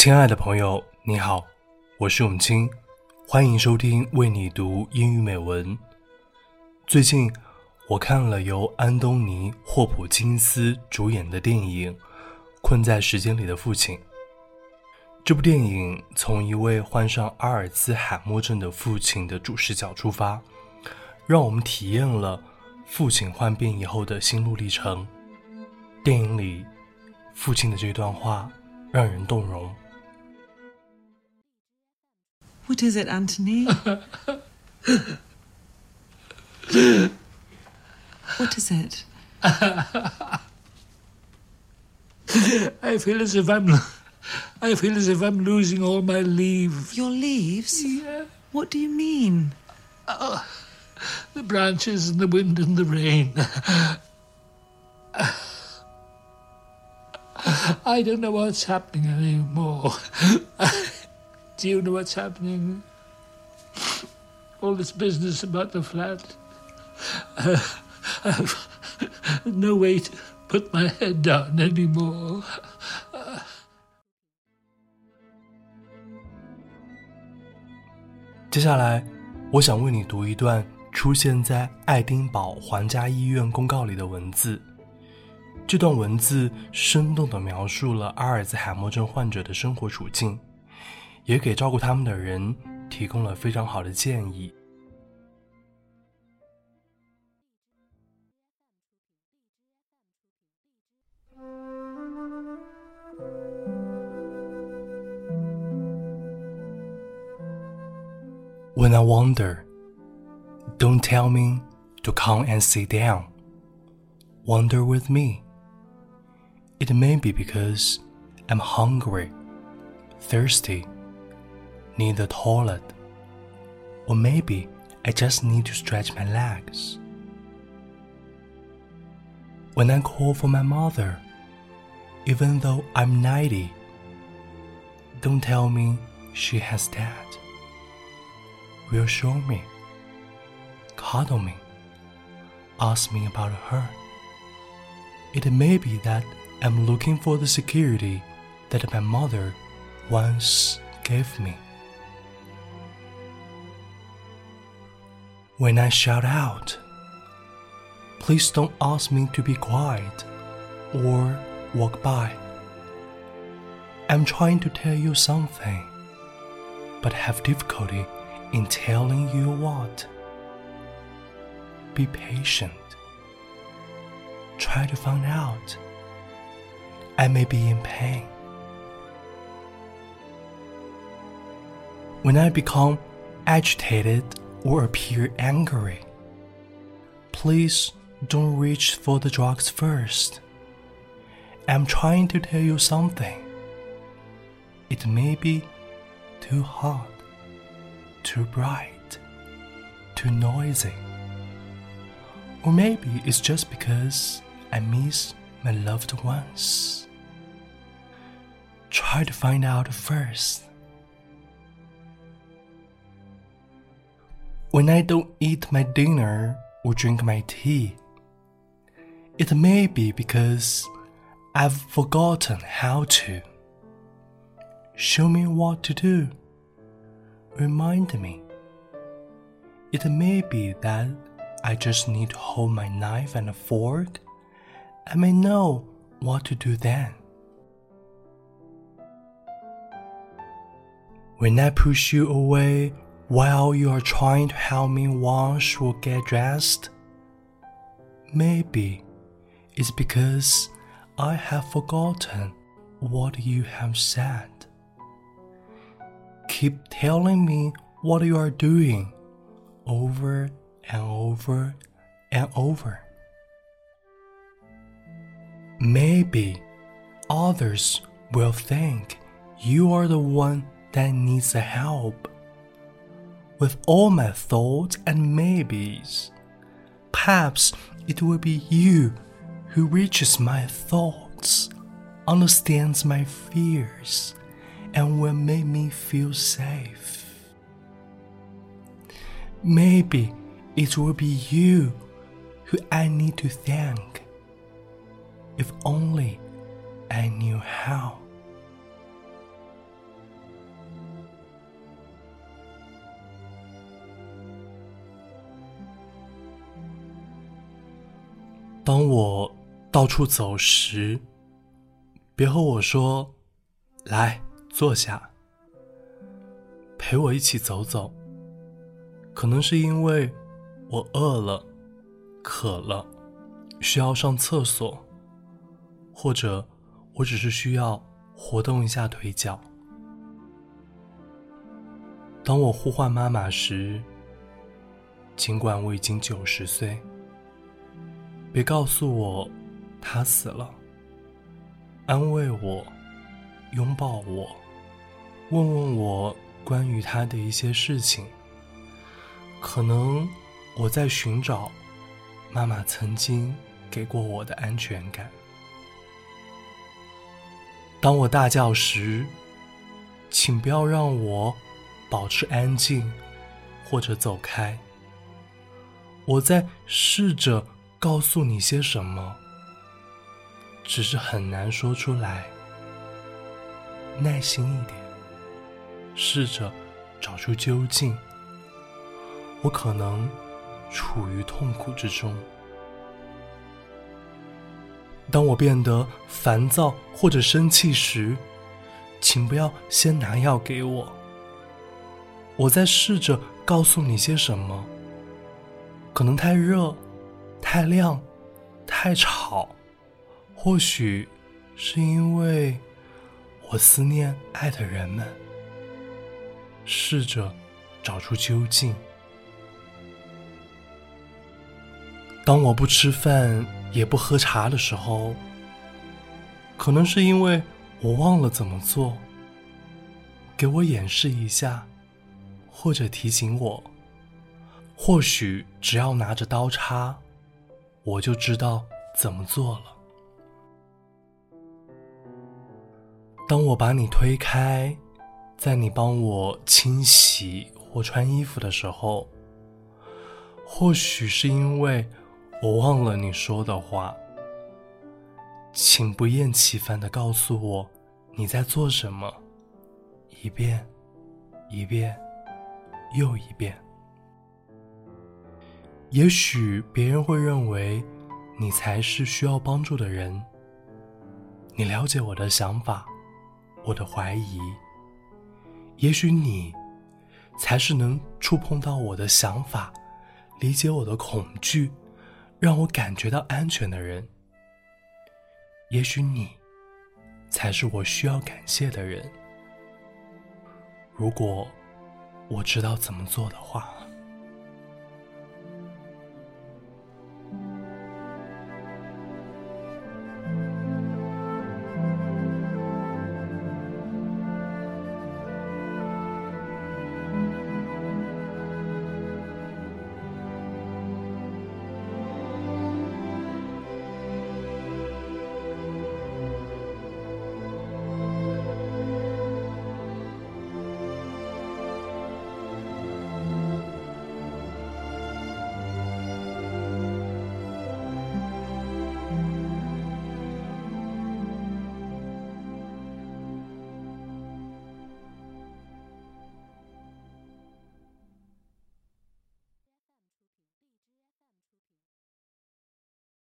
亲爱的朋友，你好，我是永清，欢迎收听为你读英语美文。最近我看了由安东尼·霍普金斯主演的电影《困在时间里的父亲》。这部电影从一位患上阿尔兹海默症的父亲的主视角出发，让我们体验了父亲患病以后的心路历程。电影里父亲的这段话让人动容。What is it, Anthony? what is it? I feel as if I'm. I feel as if I'm losing all my leaves. Your leaves? Yeah. What do you mean? Oh, the branches and the wind and the rain. I don't know what's happening anymore. Do you know what's happening? All this business about the flat. Uh, I've no way to put my head down anymore. 接下来，我想为你读一段出现在爱丁堡皇家医院公告里的文字。这段文字生动地描述了阿尔兹海默症患者的生活处境，也给照顾他们的人提供了非常好的建议。When I wander, don't tell me to come and sit down. Wander with me. It may be because I'm hungry, thirsty, need the toilet, or maybe I just need to stretch my legs. When I call for my mother, even though I'm 90, don't tell me she has died reassure me, cuddle me, ask me about her. It may be that I'm looking for the security that my mother once gave me. When I shout out, please don't ask me to be quiet or walk by. I'm trying to tell you something, but have difficulty in telling you what. Be patient. Try to find out. I may be in pain. When I become agitated or appear angry, please don't reach for the drugs first. I'm trying to tell you something. It may be too hot, too bright, too noisy. Or maybe it's just because I miss my loved ones. Try to find out first. When I don't eat my dinner or drink my tea, it may be because I've forgotten how to. Show me what to do remind me. It may be that I just need to hold my knife and a fork. I may know what to do then. When I push you away while you are trying to help me wash or get dressed, maybe it's because I have forgotten what you have said keep telling me what you are doing over and over and over. Maybe others will think you are the one that needs the help. With all my thoughts and maybes, perhaps it will be you who reaches my thoughts, understands my fears, and will make me feel safe. Maybe it will be you who I need to thank. If only I knew how. 当我到处走时，别和我说“来坐下”，陪我一起走走。可能是因为我饿了、渴了，需要上厕所，或者我只是需要活动一下腿脚。当我呼唤妈妈时，尽管我已经九十岁，别告诉我他死了。安慰我，拥抱我，问问我关于他的一些事情。可能我在寻找妈妈曾经给过我的安全感。当我大叫时，请不要让我保持安静，或者走开。我在试着告诉你些什么，只是很难说出来。耐心一点，试着找出究竟。我可能处于痛苦之中。当我变得烦躁或者生气时，请不要先拿药给我。我在试着告诉你些什么，可能太热、太亮、太吵，或许是因为我思念爱的人们。试着找出究竟。当我不吃饭也不喝茶的时候，可能是因为我忘了怎么做。给我演示一下，或者提醒我。或许只要拿着刀叉，我就知道怎么做了。当我把你推开，在你帮我清洗或穿衣服的时候，或许是因为。我忘了你说的话，请不厌其烦的告诉我你在做什么，一遍，一遍，又一遍。也许别人会认为你才是需要帮助的人。你了解我的想法，我的怀疑。也许你才是能触碰到我的想法，理解我的恐惧。让我感觉到安全的人，也许你才是我需要感谢的人。如果我知道怎么做的话。